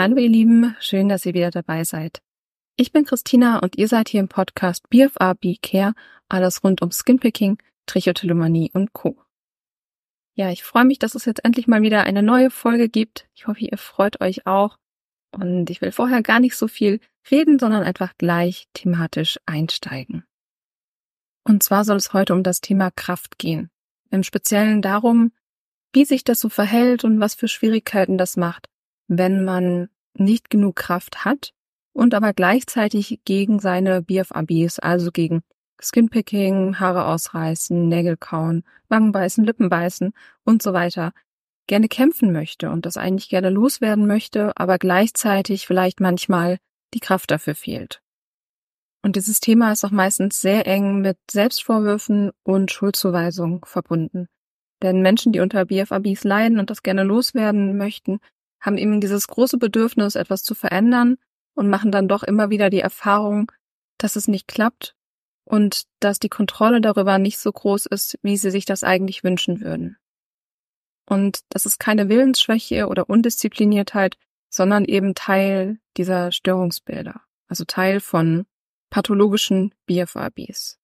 Hallo ihr Lieben, schön, dass ihr wieder dabei seid. Ich bin Christina und ihr seid hier im Podcast BFA Be Care, alles rund um Skinpicking, Trichotillomanie und Co. Ja, ich freue mich, dass es jetzt endlich mal wieder eine neue Folge gibt. Ich hoffe, ihr freut euch auch. Und ich will vorher gar nicht so viel reden, sondern einfach gleich thematisch einsteigen. Und zwar soll es heute um das Thema Kraft gehen. Im Speziellen darum, wie sich das so verhält und was für Schwierigkeiten das macht, wenn man nicht genug Kraft hat und aber gleichzeitig gegen seine BFABs, also gegen Skinpicking, Haare ausreißen, Nägel kauen, Wangen beißen, Lippen beißen und so weiter, gerne kämpfen möchte und das eigentlich gerne loswerden möchte, aber gleichzeitig vielleicht manchmal die Kraft dafür fehlt. Und dieses Thema ist auch meistens sehr eng mit Selbstvorwürfen und Schuldzuweisung verbunden. Denn Menschen, die unter BFABs leiden und das gerne loswerden möchten, haben eben dieses große Bedürfnis, etwas zu verändern und machen dann doch immer wieder die Erfahrung, dass es nicht klappt und dass die Kontrolle darüber nicht so groß ist, wie sie sich das eigentlich wünschen würden. Und das ist keine Willensschwäche oder Undiszipliniertheit, sondern eben Teil dieser Störungsbilder, also Teil von pathologischen BFABs.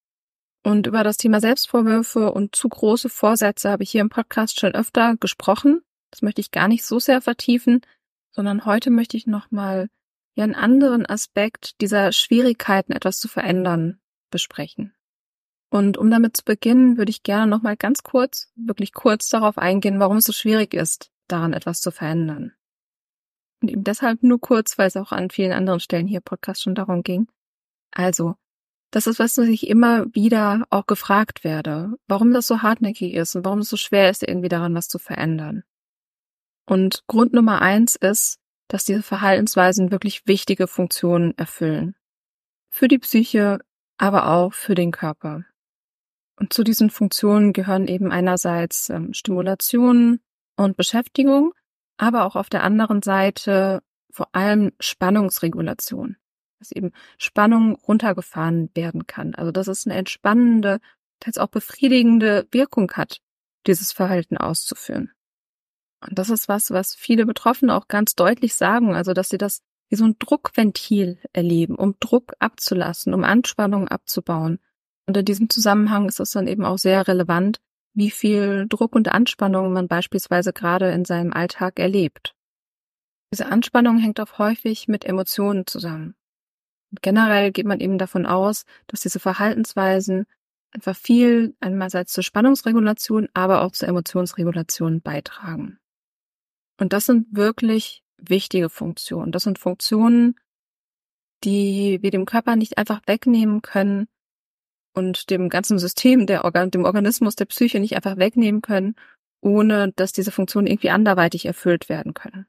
Und über das Thema Selbstvorwürfe und zu große Vorsätze habe ich hier im Podcast schon öfter gesprochen. Das möchte ich gar nicht so sehr vertiefen, sondern heute möchte ich nochmal ja einen anderen Aspekt dieser Schwierigkeiten, etwas zu verändern, besprechen. Und um damit zu beginnen, würde ich gerne nochmal ganz kurz, wirklich kurz darauf eingehen, warum es so schwierig ist, daran etwas zu verändern. Und eben deshalb nur kurz, weil es auch an vielen anderen Stellen hier im Podcast schon darum ging. Also, das ist, was ich immer wieder auch gefragt werde, warum das so hartnäckig ist und warum es so schwer ist, irgendwie daran was zu verändern. Und Grund Nummer eins ist, dass diese Verhaltensweisen wirklich wichtige Funktionen erfüllen. Für die Psyche, aber auch für den Körper. Und zu diesen Funktionen gehören eben einerseits ähm, Stimulation und Beschäftigung, aber auch auf der anderen Seite vor allem Spannungsregulation, dass eben Spannung runtergefahren werden kann. Also dass es eine entspannende, teils auch befriedigende Wirkung hat, dieses Verhalten auszuführen. Und das ist was, was viele Betroffene auch ganz deutlich sagen, also dass sie das wie so ein Druckventil erleben, um Druck abzulassen, um Anspannung abzubauen. Und in diesem Zusammenhang ist es dann eben auch sehr relevant, wie viel Druck und Anspannung man beispielsweise gerade in seinem Alltag erlebt. Diese Anspannung hängt auch häufig mit Emotionen zusammen. Und generell geht man eben davon aus, dass diese Verhaltensweisen einfach viel einerseits zur Spannungsregulation, aber auch zur Emotionsregulation beitragen. Und das sind wirklich wichtige Funktionen. Das sind Funktionen, die wir dem Körper nicht einfach wegnehmen können und dem ganzen System, der Organ dem Organismus, der Psyche nicht einfach wegnehmen können, ohne dass diese Funktionen irgendwie anderweitig erfüllt werden können.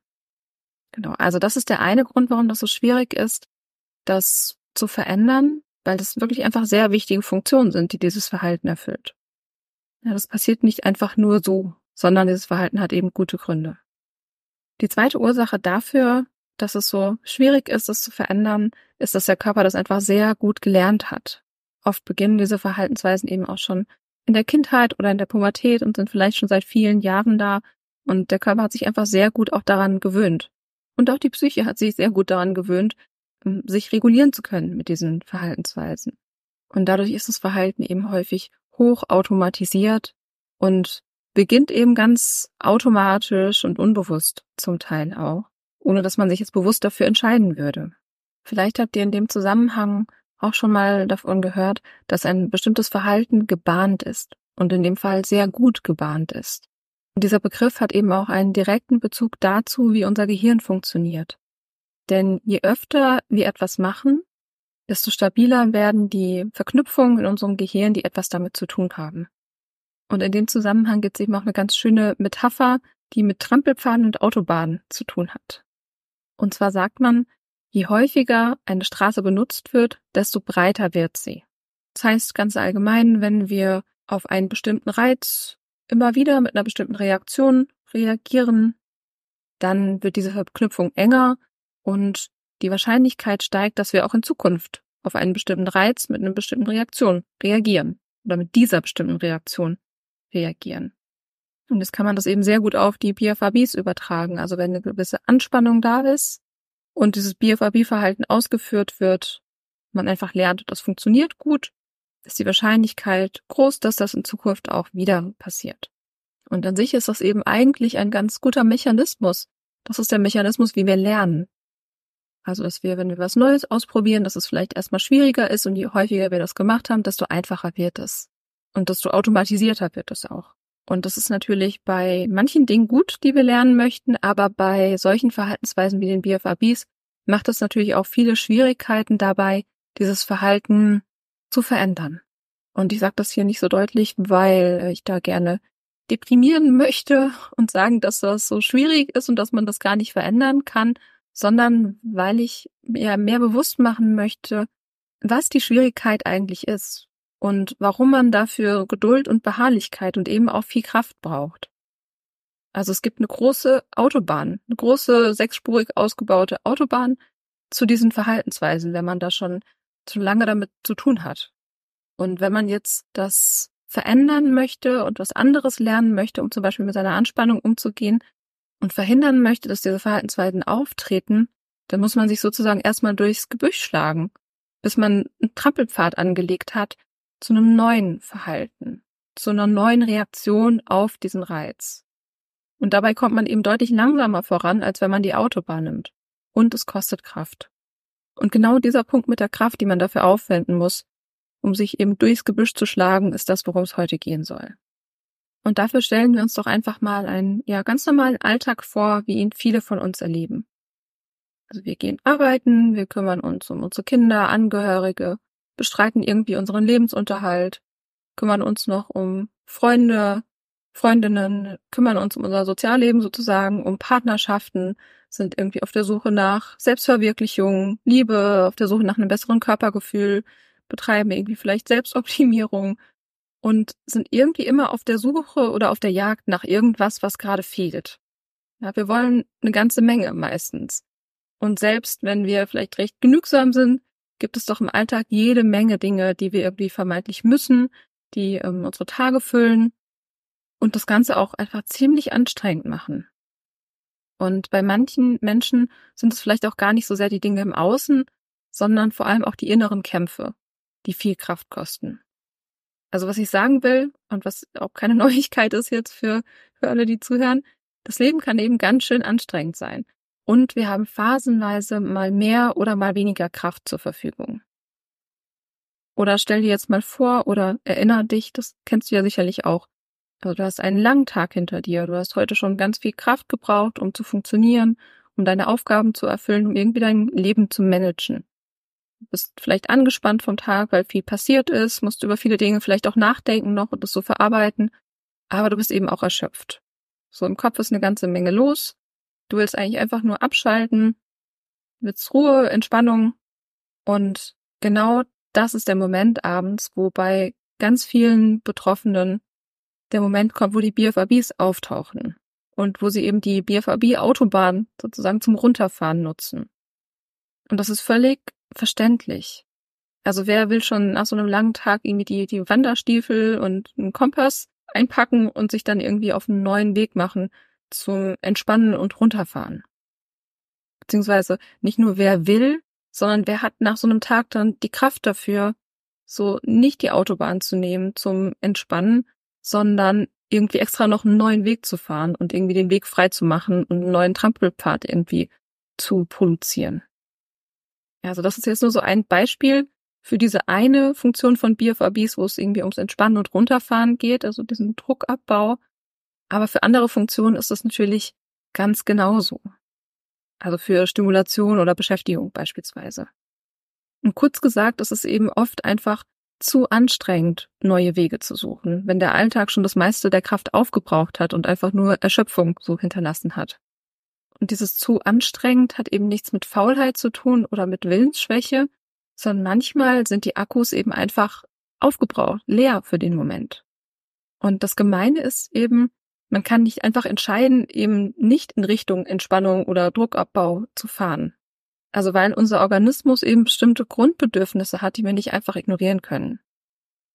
Genau. Also das ist der eine Grund, warum das so schwierig ist, das zu verändern, weil das wirklich einfach sehr wichtige Funktionen sind, die dieses Verhalten erfüllt. Ja, das passiert nicht einfach nur so, sondern dieses Verhalten hat eben gute Gründe. Die zweite Ursache dafür, dass es so schwierig ist, es zu verändern, ist, dass der Körper das einfach sehr gut gelernt hat. Oft beginnen diese Verhaltensweisen eben auch schon in der Kindheit oder in der Pubertät und sind vielleicht schon seit vielen Jahren da. Und der Körper hat sich einfach sehr gut auch daran gewöhnt. Und auch die Psyche hat sich sehr gut daran gewöhnt, ähm, sich regulieren zu können mit diesen Verhaltensweisen. Und dadurch ist das Verhalten eben häufig hoch automatisiert und beginnt eben ganz automatisch und unbewusst zum Teil auch, ohne dass man sich jetzt bewusst dafür entscheiden würde. Vielleicht habt ihr in dem Zusammenhang auch schon mal davon gehört, dass ein bestimmtes Verhalten gebahnt ist und in dem Fall sehr gut gebahnt ist. Und dieser Begriff hat eben auch einen direkten Bezug dazu, wie unser Gehirn funktioniert. Denn je öfter wir etwas machen, desto stabiler werden die Verknüpfungen in unserem Gehirn, die etwas damit zu tun haben. Und in dem Zusammenhang gibt es eben auch eine ganz schöne Metapher, die mit Trampelpfaden und Autobahnen zu tun hat. Und zwar sagt man, je häufiger eine Straße benutzt wird, desto breiter wird sie. Das heißt ganz allgemein, wenn wir auf einen bestimmten Reiz immer wieder mit einer bestimmten Reaktion reagieren, dann wird diese Verknüpfung enger und die Wahrscheinlichkeit steigt, dass wir auch in Zukunft auf einen bestimmten Reiz mit einer bestimmten Reaktion reagieren oder mit dieser bestimmten Reaktion reagieren. Und jetzt kann man das eben sehr gut auf die PFABs übertragen. Also wenn eine gewisse Anspannung da ist, und dieses BFAB-Verhalten ausgeführt wird, man einfach lernt, das funktioniert gut, ist die Wahrscheinlichkeit groß, dass das in Zukunft auch wieder passiert. Und an sich ist das eben eigentlich ein ganz guter Mechanismus. Das ist der Mechanismus, wie wir lernen. Also, dass wir, wenn wir was Neues ausprobieren, dass es vielleicht erstmal schwieriger ist und je häufiger wir das gemacht haben, desto einfacher wird es. Und desto automatisierter wird es auch. Und das ist natürlich bei manchen Dingen gut, die wir lernen möchten, aber bei solchen Verhaltensweisen wie den BFABs macht es natürlich auch viele Schwierigkeiten dabei, dieses Verhalten zu verändern. Und ich sage das hier nicht so deutlich, weil ich da gerne deprimieren möchte und sagen, dass das so schwierig ist und dass man das gar nicht verändern kann, sondern weil ich mir mehr bewusst machen möchte, was die Schwierigkeit eigentlich ist und warum man dafür Geduld und Beharrlichkeit und eben auch viel Kraft braucht. Also es gibt eine große Autobahn, eine große sechsspurig ausgebaute Autobahn zu diesen Verhaltensweisen, wenn man da schon zu lange damit zu tun hat. Und wenn man jetzt das verändern möchte und was anderes lernen möchte, um zum Beispiel mit seiner Anspannung umzugehen und verhindern möchte, dass diese Verhaltensweisen auftreten, dann muss man sich sozusagen erstmal durchs Gebüsch schlagen, bis man einen Trampelpfad angelegt hat zu einem neuen Verhalten, zu einer neuen Reaktion auf diesen Reiz. Und dabei kommt man eben deutlich langsamer voran, als wenn man die Autobahn nimmt. Und es kostet Kraft. Und genau dieser Punkt mit der Kraft, die man dafür aufwenden muss, um sich eben durchs Gebüsch zu schlagen, ist das, worum es heute gehen soll. Und dafür stellen wir uns doch einfach mal einen, ja, ganz normalen Alltag vor, wie ihn viele von uns erleben. Also wir gehen arbeiten, wir kümmern uns um unsere Kinder, Angehörige, bestreiten irgendwie unseren Lebensunterhalt, kümmern uns noch um Freunde, Freundinnen, kümmern uns um unser Sozialleben sozusagen, um Partnerschaften, sind irgendwie auf der Suche nach Selbstverwirklichung, Liebe, auf der Suche nach einem besseren Körpergefühl, betreiben irgendwie vielleicht Selbstoptimierung und sind irgendwie immer auf der Suche oder auf der Jagd nach irgendwas, was gerade fehlt. Ja, wir wollen eine ganze Menge meistens. Und selbst wenn wir vielleicht recht genügsam sind, gibt es doch im Alltag jede Menge Dinge, die wir irgendwie vermeintlich müssen, die ähm, unsere Tage füllen und das Ganze auch einfach ziemlich anstrengend machen. Und bei manchen Menschen sind es vielleicht auch gar nicht so sehr die Dinge im Außen, sondern vor allem auch die inneren Kämpfe die viel Kraft kosten. Also was ich sagen will und was auch keine Neuigkeit ist jetzt für, für alle, die zuhören, das Leben kann eben ganz schön anstrengend sein. Und wir haben phasenweise mal mehr oder mal weniger Kraft zur Verfügung. Oder stell dir jetzt mal vor oder erinner dich, das kennst du ja sicherlich auch. Also du hast einen langen Tag hinter dir, du hast heute schon ganz viel Kraft gebraucht, um zu funktionieren, um deine Aufgaben zu erfüllen, um irgendwie dein Leben zu managen bist vielleicht angespannt vom Tag, weil viel passiert ist, musst über viele Dinge vielleicht auch nachdenken noch und das so verarbeiten, aber du bist eben auch erschöpft. So im Kopf ist eine ganze Menge los. Du willst eigentlich einfach nur abschalten, willst Ruhe, Entspannung und genau das ist der Moment abends, wo bei ganz vielen Betroffenen der Moment kommt, wo die BFABs auftauchen und wo sie eben die BFAB-Autobahn sozusagen zum Runterfahren nutzen. Und das ist völlig verständlich. Also wer will schon nach so einem langen Tag irgendwie die, die Wanderstiefel und einen Kompass einpacken und sich dann irgendwie auf einen neuen Weg machen zum Entspannen und Runterfahren? Beziehungsweise nicht nur wer will, sondern wer hat nach so einem Tag dann die Kraft dafür, so nicht die Autobahn zu nehmen zum Entspannen, sondern irgendwie extra noch einen neuen Weg zu fahren und irgendwie den Weg frei zu machen und einen neuen Trampelpfad irgendwie zu produzieren. Also das ist jetzt nur so ein Beispiel für diese eine Funktion von BFABs, wo es irgendwie ums Entspannen und Runterfahren geht, also diesen Druckabbau. Aber für andere Funktionen ist das natürlich ganz genauso. Also für Stimulation oder Beschäftigung beispielsweise. Und kurz gesagt, ist es eben oft einfach zu anstrengend, neue Wege zu suchen, wenn der Alltag schon das meiste der Kraft aufgebraucht hat und einfach nur Erschöpfung so hinterlassen hat. Und dieses zu anstrengend hat eben nichts mit Faulheit zu tun oder mit Willensschwäche, sondern manchmal sind die Akkus eben einfach aufgebraucht, leer für den Moment. Und das Gemeine ist eben, man kann nicht einfach entscheiden, eben nicht in Richtung Entspannung oder Druckabbau zu fahren. Also weil unser Organismus eben bestimmte Grundbedürfnisse hat, die wir nicht einfach ignorieren können.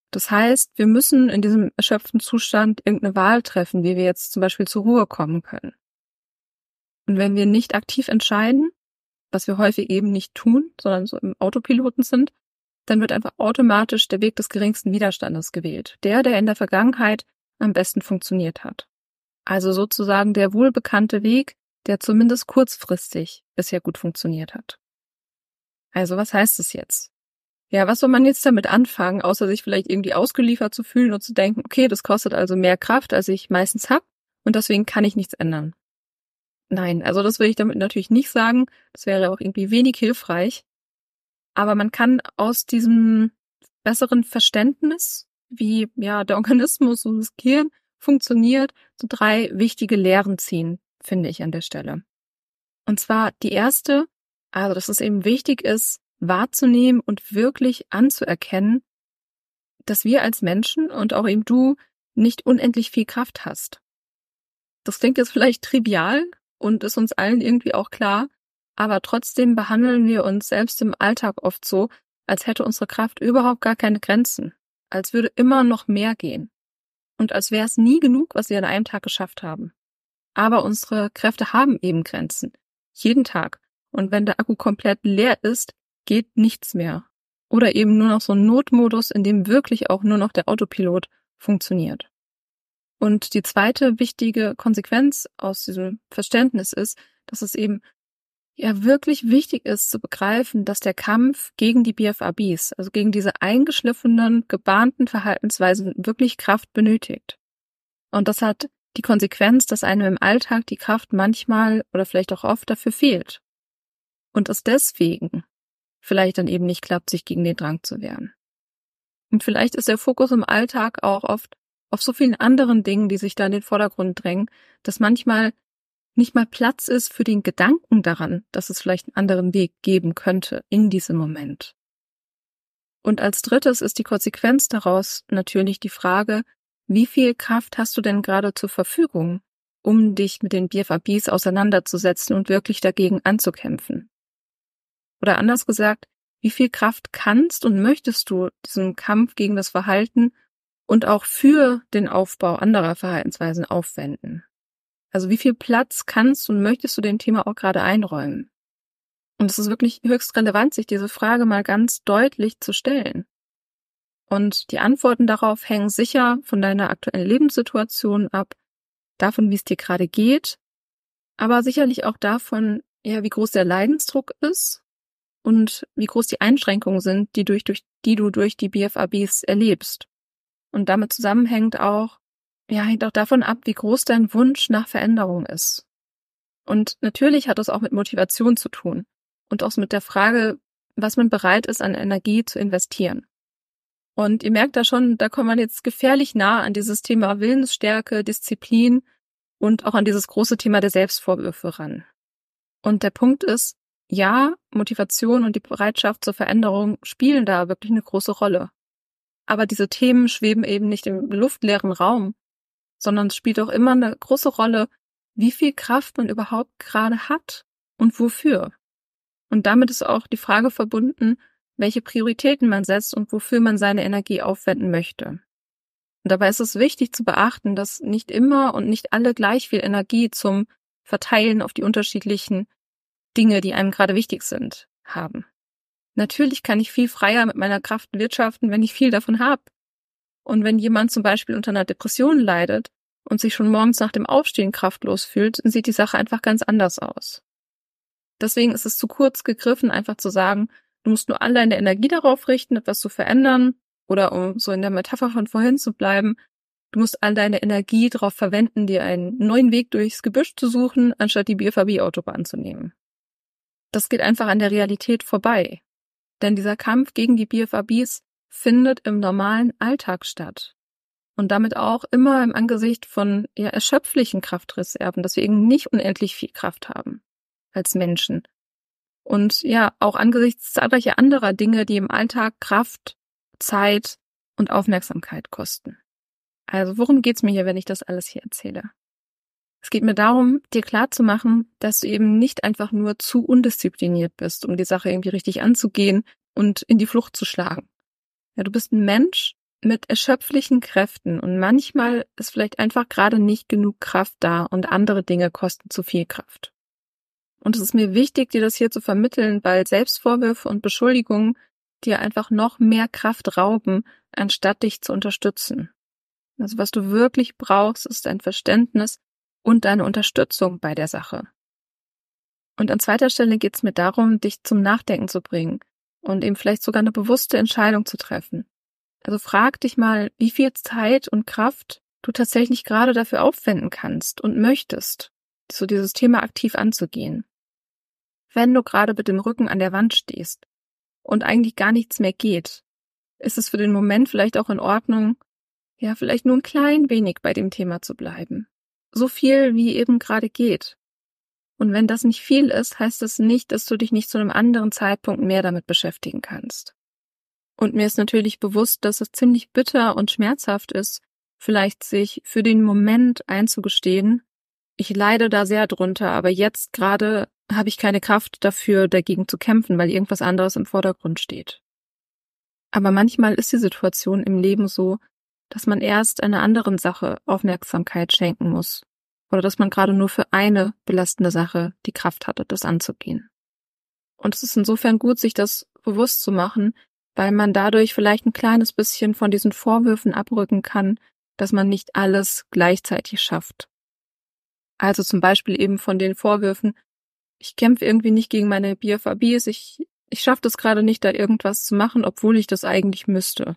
Das heißt, wir müssen in diesem erschöpften Zustand irgendeine Wahl treffen, wie wir jetzt zum Beispiel zur Ruhe kommen können. Und wenn wir nicht aktiv entscheiden, was wir häufig eben nicht tun, sondern so im Autopiloten sind, dann wird einfach automatisch der Weg des geringsten Widerstandes gewählt. Der, der in der Vergangenheit am besten funktioniert hat. Also sozusagen der wohlbekannte Weg, der zumindest kurzfristig bisher gut funktioniert hat. Also was heißt es jetzt? Ja, was soll man jetzt damit anfangen, außer sich vielleicht irgendwie ausgeliefert zu fühlen und zu denken, okay, das kostet also mehr Kraft, als ich meistens hab und deswegen kann ich nichts ändern. Nein, also das will ich damit natürlich nicht sagen. Das wäre auch irgendwie wenig hilfreich. Aber man kann aus diesem besseren Verständnis, wie ja der Organismus und das Gehirn funktioniert, so drei wichtige Lehren ziehen, finde ich an der Stelle. Und zwar die erste, also dass es eben wichtig ist, wahrzunehmen und wirklich anzuerkennen, dass wir als Menschen und auch eben du nicht unendlich viel Kraft hast. Das klingt jetzt vielleicht trivial und ist uns allen irgendwie auch klar, aber trotzdem behandeln wir uns selbst im Alltag oft so, als hätte unsere Kraft überhaupt gar keine Grenzen, als würde immer noch mehr gehen und als wäre es nie genug, was wir an einem Tag geschafft haben. Aber unsere Kräfte haben eben Grenzen, jeden Tag. Und wenn der Akku komplett leer ist, geht nichts mehr. Oder eben nur noch so ein Notmodus, in dem wirklich auch nur noch der Autopilot funktioniert. Und die zweite wichtige Konsequenz aus diesem Verständnis ist, dass es eben ja wirklich wichtig ist zu begreifen, dass der Kampf gegen die BFABs, also gegen diese eingeschliffenen, gebahnten Verhaltensweisen wirklich Kraft benötigt. Und das hat die Konsequenz, dass einem im Alltag die Kraft manchmal oder vielleicht auch oft dafür fehlt. Und es deswegen vielleicht dann eben nicht klappt, sich gegen den Drang zu wehren. Und vielleicht ist der Fokus im Alltag auch oft auf so vielen anderen Dingen, die sich da in den Vordergrund drängen, dass manchmal nicht mal Platz ist für den Gedanken daran, dass es vielleicht einen anderen Weg geben könnte in diesem Moment. Und als drittes ist die Konsequenz daraus natürlich die Frage, wie viel Kraft hast du denn gerade zur Verfügung, um dich mit den BFABs auseinanderzusetzen und wirklich dagegen anzukämpfen? Oder anders gesagt, wie viel Kraft kannst und möchtest du diesem Kampf gegen das Verhalten und auch für den Aufbau anderer Verhaltensweisen aufwenden? Also wie viel Platz kannst und möchtest du dem Thema auch gerade einräumen? Und es ist wirklich höchst relevant, sich diese Frage mal ganz deutlich zu stellen. Und die Antworten darauf hängen sicher von deiner aktuellen Lebenssituation ab, davon, wie es dir gerade geht, aber sicherlich auch davon, ja, wie groß der Leidensdruck ist und wie groß die Einschränkungen sind, die, durch, durch, die du durch die BFABs erlebst. Und damit zusammenhängt auch, ja, hängt auch davon ab, wie groß dein Wunsch nach Veränderung ist. Und natürlich hat das auch mit Motivation zu tun und auch mit der Frage, was man bereit ist, an Energie zu investieren. Und ihr merkt da schon, da kommt man jetzt gefährlich nah an dieses Thema Willensstärke, Disziplin und auch an dieses große Thema der Selbstvorwürfe ran. Und der Punkt ist, ja, Motivation und die Bereitschaft zur Veränderung spielen da wirklich eine große Rolle. Aber diese Themen schweben eben nicht im luftleeren Raum, sondern es spielt auch immer eine große Rolle, wie viel Kraft man überhaupt gerade hat und wofür. Und damit ist auch die Frage verbunden, welche Prioritäten man setzt und wofür man seine Energie aufwenden möchte. Und dabei ist es wichtig zu beachten, dass nicht immer und nicht alle gleich viel Energie zum Verteilen auf die unterschiedlichen Dinge, die einem gerade wichtig sind, haben. Natürlich kann ich viel freier mit meiner Kraft wirtschaften, wenn ich viel davon habe. Und wenn jemand zum Beispiel unter einer Depression leidet und sich schon morgens nach dem Aufstehen kraftlos fühlt, sieht die Sache einfach ganz anders aus. Deswegen ist es zu kurz gegriffen, einfach zu sagen, du musst nur all deine Energie darauf richten, etwas zu verändern, oder um so in der Metapher von vorhin zu bleiben, du musst all deine Energie darauf verwenden, dir einen neuen Weg durchs Gebüsch zu suchen, anstatt die BFAB-Autobahn zu nehmen. Das geht einfach an der Realität vorbei. Denn dieser Kampf gegen die BFABs findet im normalen Alltag statt. Und damit auch immer im Angesicht von ja, erschöpflichen Kraftreserven, dass wir eben nicht unendlich viel Kraft haben als Menschen. Und ja, auch angesichts zahlreicher anderer Dinge, die im Alltag Kraft, Zeit und Aufmerksamkeit kosten. Also worum geht's mir hier, wenn ich das alles hier erzähle? Es geht mir darum, dir klarzumachen, dass du eben nicht einfach nur zu undiszipliniert bist, um die Sache irgendwie richtig anzugehen und in die Flucht zu schlagen, ja, du bist ein Mensch mit erschöpflichen Kräften und manchmal ist vielleicht einfach gerade nicht genug Kraft da und andere Dinge kosten zu viel Kraft. Und es ist mir wichtig, dir das hier zu vermitteln, weil Selbstvorwürfe und Beschuldigungen dir einfach noch mehr Kraft rauben, anstatt dich zu unterstützen. Also was du wirklich brauchst, ist ein Verständnis und deine Unterstützung bei der Sache. Und an zweiter Stelle geht es mir darum, dich zum Nachdenken zu bringen und eben vielleicht sogar eine bewusste Entscheidung zu treffen. Also frag dich mal, wie viel Zeit und Kraft du tatsächlich gerade dafür aufwenden kannst und möchtest, so dieses Thema aktiv anzugehen. Wenn du gerade mit dem Rücken an der Wand stehst und eigentlich gar nichts mehr geht, ist es für den Moment vielleicht auch in Ordnung, ja, vielleicht nur ein klein wenig bei dem Thema zu bleiben. So viel, wie eben gerade geht. Und wenn das nicht viel ist, heißt das nicht, dass du dich nicht zu einem anderen Zeitpunkt mehr damit beschäftigen kannst. Und mir ist natürlich bewusst, dass es ziemlich bitter und schmerzhaft ist, vielleicht sich für den Moment einzugestehen, ich leide da sehr drunter, aber jetzt gerade habe ich keine Kraft dafür, dagegen zu kämpfen, weil irgendwas anderes im Vordergrund steht. Aber manchmal ist die Situation im Leben so, dass man erst einer anderen Sache Aufmerksamkeit schenken muss oder dass man gerade nur für eine belastende Sache die Kraft hatte, das anzugehen. Und es ist insofern gut, sich das bewusst zu machen, weil man dadurch vielleicht ein kleines bisschen von diesen Vorwürfen abrücken kann, dass man nicht alles gleichzeitig schafft. Also zum Beispiel eben von den Vorwürfen, ich kämpfe irgendwie nicht gegen meine BFABs, ich, ich schaffe das gerade nicht, da irgendwas zu machen, obwohl ich das eigentlich müsste.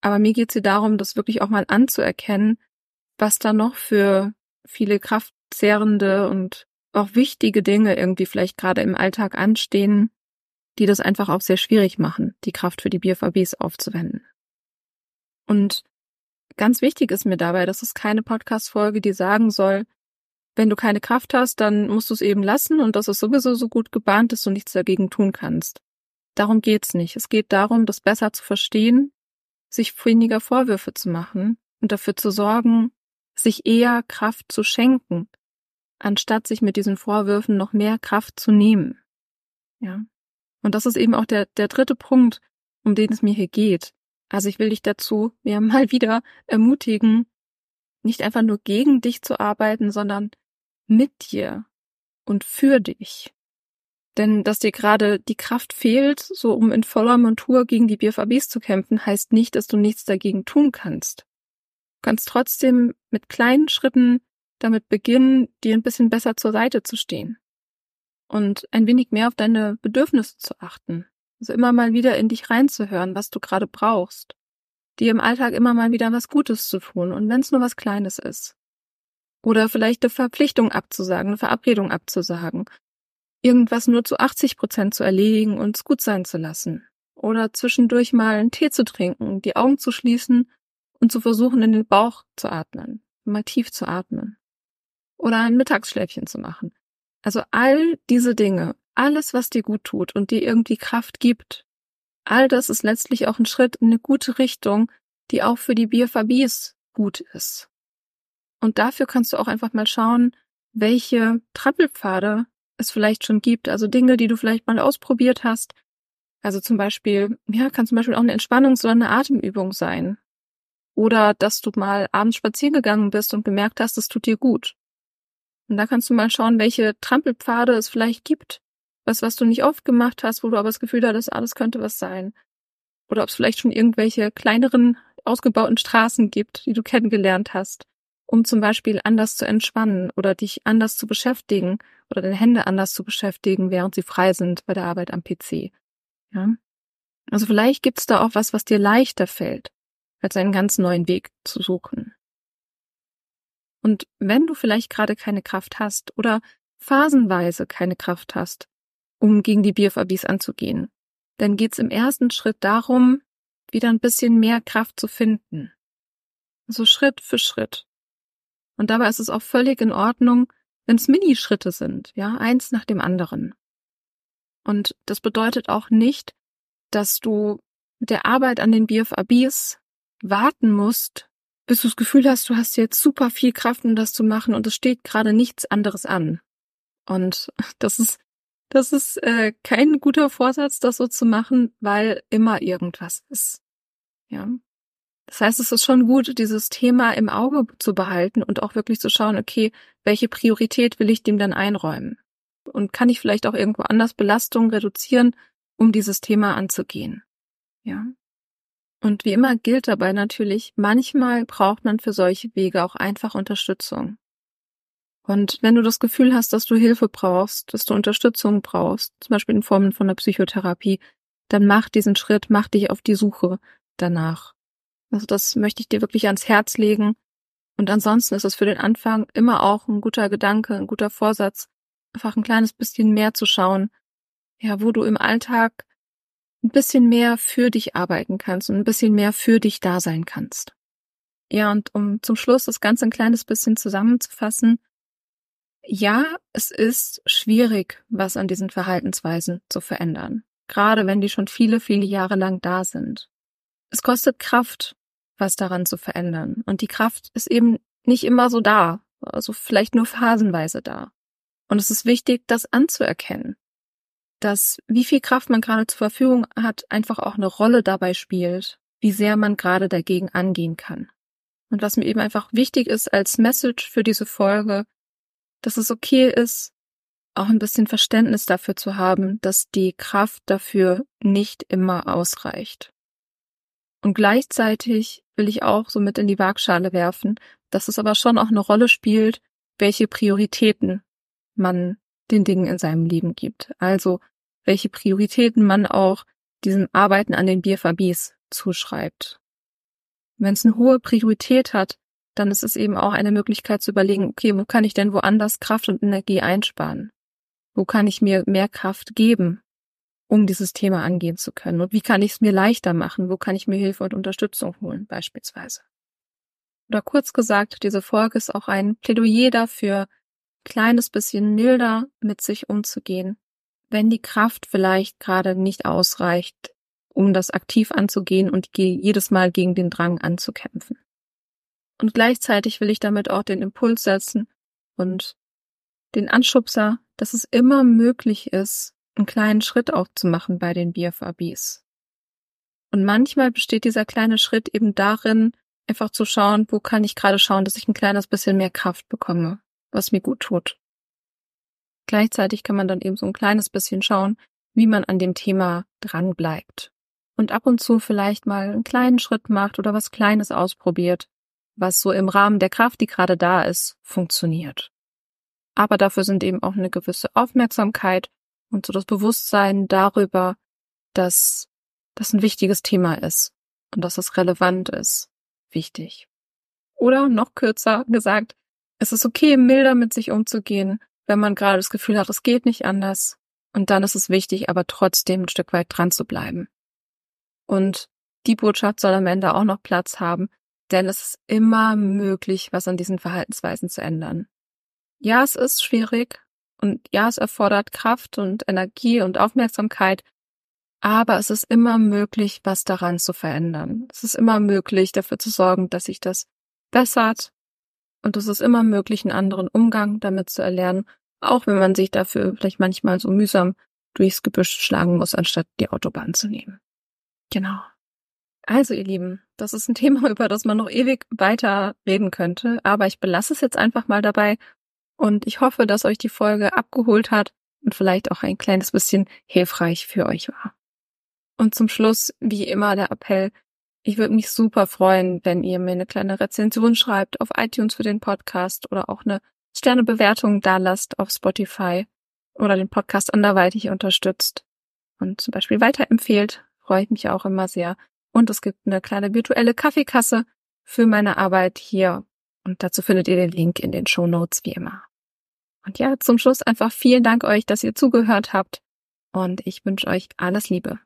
Aber mir geht es hier darum, das wirklich auch mal anzuerkennen, was da noch für viele kraftzehrende und auch wichtige Dinge irgendwie vielleicht gerade im Alltag anstehen, die das einfach auch sehr schwierig machen, die Kraft für die BFABs aufzuwenden. Und ganz wichtig ist mir dabei, das ist keine Podcast-Folge, die sagen soll, wenn du keine Kraft hast, dann musst du es eben lassen und das ist sowieso so gut gebahnt, dass du nichts dagegen tun kannst. Darum geht's nicht. Es geht darum, das besser zu verstehen, sich weniger Vorwürfe zu machen und dafür zu sorgen, sich eher Kraft zu schenken, anstatt sich mit diesen Vorwürfen noch mehr Kraft zu nehmen. Ja. Und das ist eben auch der, der dritte Punkt, um den es mir hier geht. Also ich will dich dazu, ja, mal wieder ermutigen, nicht einfach nur gegen dich zu arbeiten, sondern mit dir und für dich. Denn dass dir gerade die Kraft fehlt, so um in voller Montur gegen die BFABs zu kämpfen, heißt nicht, dass du nichts dagegen tun kannst. Kannst trotzdem mit kleinen Schritten damit beginnen, dir ein bisschen besser zur Seite zu stehen und ein wenig mehr auf deine Bedürfnisse zu achten. Also immer mal wieder in dich reinzuhören, was du gerade brauchst. Dir im Alltag immer mal wieder was Gutes zu tun und wenn es nur was Kleines ist. Oder vielleicht eine Verpflichtung abzusagen, eine Verabredung abzusagen. Irgendwas nur zu 80 Prozent zu erledigen und es gut sein zu lassen. Oder zwischendurch mal einen Tee zu trinken, die Augen zu schließen und zu versuchen, in den Bauch zu atmen. Mal tief zu atmen. Oder ein Mittagsschläfchen zu machen. Also all diese Dinge, alles, was dir gut tut und dir irgendwie Kraft gibt, all das ist letztlich auch ein Schritt in eine gute Richtung, die auch für die BFABs gut ist. Und dafür kannst du auch einfach mal schauen, welche Trampelpfade es vielleicht schon gibt, also Dinge, die du vielleicht mal ausprobiert hast. Also zum Beispiel, ja, kann zum Beispiel auch eine Entspannungs- oder eine Atemübung sein. Oder dass du mal abends spazieren gegangen bist und gemerkt hast, es tut dir gut. Und da kannst du mal schauen, welche Trampelpfade es vielleicht gibt. Was, was du nicht oft gemacht hast, wo du aber das Gefühl hattest, alles könnte was sein. Oder ob es vielleicht schon irgendwelche kleineren, ausgebauten Straßen gibt, die du kennengelernt hast um zum Beispiel anders zu entspannen oder dich anders zu beschäftigen oder deine Hände anders zu beschäftigen, während sie frei sind bei der Arbeit am PC. Ja? Also vielleicht gibt's da auch was, was dir leichter fällt, als einen ganz neuen Weg zu suchen. Und wenn du vielleicht gerade keine Kraft hast oder phasenweise keine Kraft hast, um gegen die BFABs anzugehen, dann geht's im ersten Schritt darum, wieder ein bisschen mehr Kraft zu finden. So Schritt für Schritt. Und dabei ist es auch völlig in Ordnung, wenn es Minischritte sind, ja, eins nach dem anderen. Und das bedeutet auch nicht, dass du mit der Arbeit an den BFABs warten musst, bis du das Gefühl hast, du hast jetzt super viel Kraft, um das zu machen und es steht gerade nichts anderes an. Und das ist, das ist äh, kein guter Vorsatz, das so zu machen, weil immer irgendwas ist. Ja, das heißt, es ist schon gut, dieses Thema im Auge zu behalten und auch wirklich zu schauen, okay, welche Priorität will ich dem dann einräumen? und kann ich vielleicht auch irgendwo anders Belastungen reduzieren, um dieses Thema anzugehen. Ja. Und wie immer gilt dabei natürlich, manchmal braucht man für solche Wege auch einfach Unterstützung. Und wenn du das Gefühl hast, dass du Hilfe brauchst, dass du Unterstützung brauchst, zum Beispiel in Formen von der Psychotherapie, dann mach diesen Schritt, mach dich auf die Suche danach. Also das möchte ich dir wirklich ans Herz legen. Und ansonsten ist es für den Anfang immer auch ein guter Gedanke, ein guter Vorsatz, einfach ein kleines bisschen mehr zu schauen, ja, wo du im Alltag ein bisschen mehr für dich arbeiten kannst und ein bisschen mehr für dich da sein kannst. Ja, und um zum Schluss das Ganze ein kleines bisschen zusammenzufassen, ja, es ist schwierig, was an diesen Verhaltensweisen zu verändern, gerade wenn die schon viele, viele Jahre lang da sind. Es kostet Kraft, was daran zu verändern, und die Kraft ist eben nicht immer so da, also vielleicht nur phasenweise da. Und es ist wichtig, das anzuerkennen, dass wie viel Kraft man gerade zur Verfügung hat, einfach auch eine Rolle dabei spielt, wie sehr man gerade dagegen angehen kann. Und was mir eben einfach wichtig ist als Message für diese Folge, dass es okay ist, auch ein bisschen Verständnis dafür zu haben, dass die Kraft dafür nicht immer ausreicht. Und gleichzeitig will ich auch so mit in die Waagschale werfen, dass es aber schon auch eine Rolle spielt, welche Prioritäten man den Dingen in seinem Leben gibt. Also welche Prioritäten man auch diesem Arbeiten an den BFABs zuschreibt. Wenn es eine hohe Priorität hat, dann ist es eben auch eine Möglichkeit zu überlegen, okay, wo kann ich denn woanders Kraft und Energie einsparen? Wo kann ich mir mehr Kraft geben, um dieses Thema angehen zu können? Und wie kann ich es mir leichter machen? Wo kann ich mir Hilfe und Unterstützung holen, beispielsweise? Oder kurz gesagt, diese Folge ist auch ein Plädoyer dafür, kleines bisschen milder mit sich umzugehen, wenn die Kraft vielleicht gerade nicht ausreicht, um das aktiv anzugehen und jedes Mal gegen den Drang anzukämpfen. Und gleichzeitig will ich damit auch den Impuls setzen und den Anschubser, dass es immer möglich ist, einen kleinen Schritt auch zu machen bei den BFABs. Und manchmal besteht dieser kleine Schritt eben darin, einfach zu schauen, wo kann ich gerade schauen, dass ich ein kleines bisschen mehr Kraft bekomme was mir gut tut. Gleichzeitig kann man dann eben so ein kleines bisschen schauen, wie man an dem Thema dran bleibt. Und ab und zu vielleicht mal einen kleinen Schritt macht oder was Kleines ausprobiert, was so im Rahmen der Kraft, die gerade da ist, funktioniert. Aber dafür sind eben auch eine gewisse Aufmerksamkeit und so das Bewusstsein darüber, dass das ein wichtiges Thema ist und dass es relevant ist, wichtig. Oder noch kürzer gesagt, es ist okay, milder mit sich umzugehen, wenn man gerade das Gefühl hat, es geht nicht anders. Und dann ist es wichtig, aber trotzdem ein Stück weit dran zu bleiben. Und die Botschaft soll am Ende auch noch Platz haben, denn es ist immer möglich, was an diesen Verhaltensweisen zu ändern. Ja, es ist schwierig und ja, es erfordert Kraft und Energie und Aufmerksamkeit, aber es ist immer möglich, was daran zu verändern. Es ist immer möglich, dafür zu sorgen, dass sich das bessert, und es ist immer möglich, einen anderen Umgang damit zu erlernen, auch wenn man sich dafür vielleicht manchmal so mühsam durchs Gebüsch schlagen muss, anstatt die Autobahn zu nehmen. Genau. Also, ihr Lieben, das ist ein Thema, über das man noch ewig weiter reden könnte, aber ich belasse es jetzt einfach mal dabei und ich hoffe, dass euch die Folge abgeholt hat und vielleicht auch ein kleines bisschen hilfreich für euch war. Und zum Schluss, wie immer, der Appell, ich würde mich super freuen, wenn ihr mir eine kleine Rezension schreibt auf iTunes für den Podcast oder auch eine Sternebewertung da lasst auf Spotify oder den Podcast anderweitig unterstützt und zum Beispiel weiterempfehlt. Freue ich mich auch immer sehr. Und es gibt eine kleine virtuelle Kaffeekasse für meine Arbeit hier. Und dazu findet ihr den Link in den Show Notes wie immer. Und ja, zum Schluss einfach vielen Dank euch, dass ihr zugehört habt. Und ich wünsche euch alles Liebe.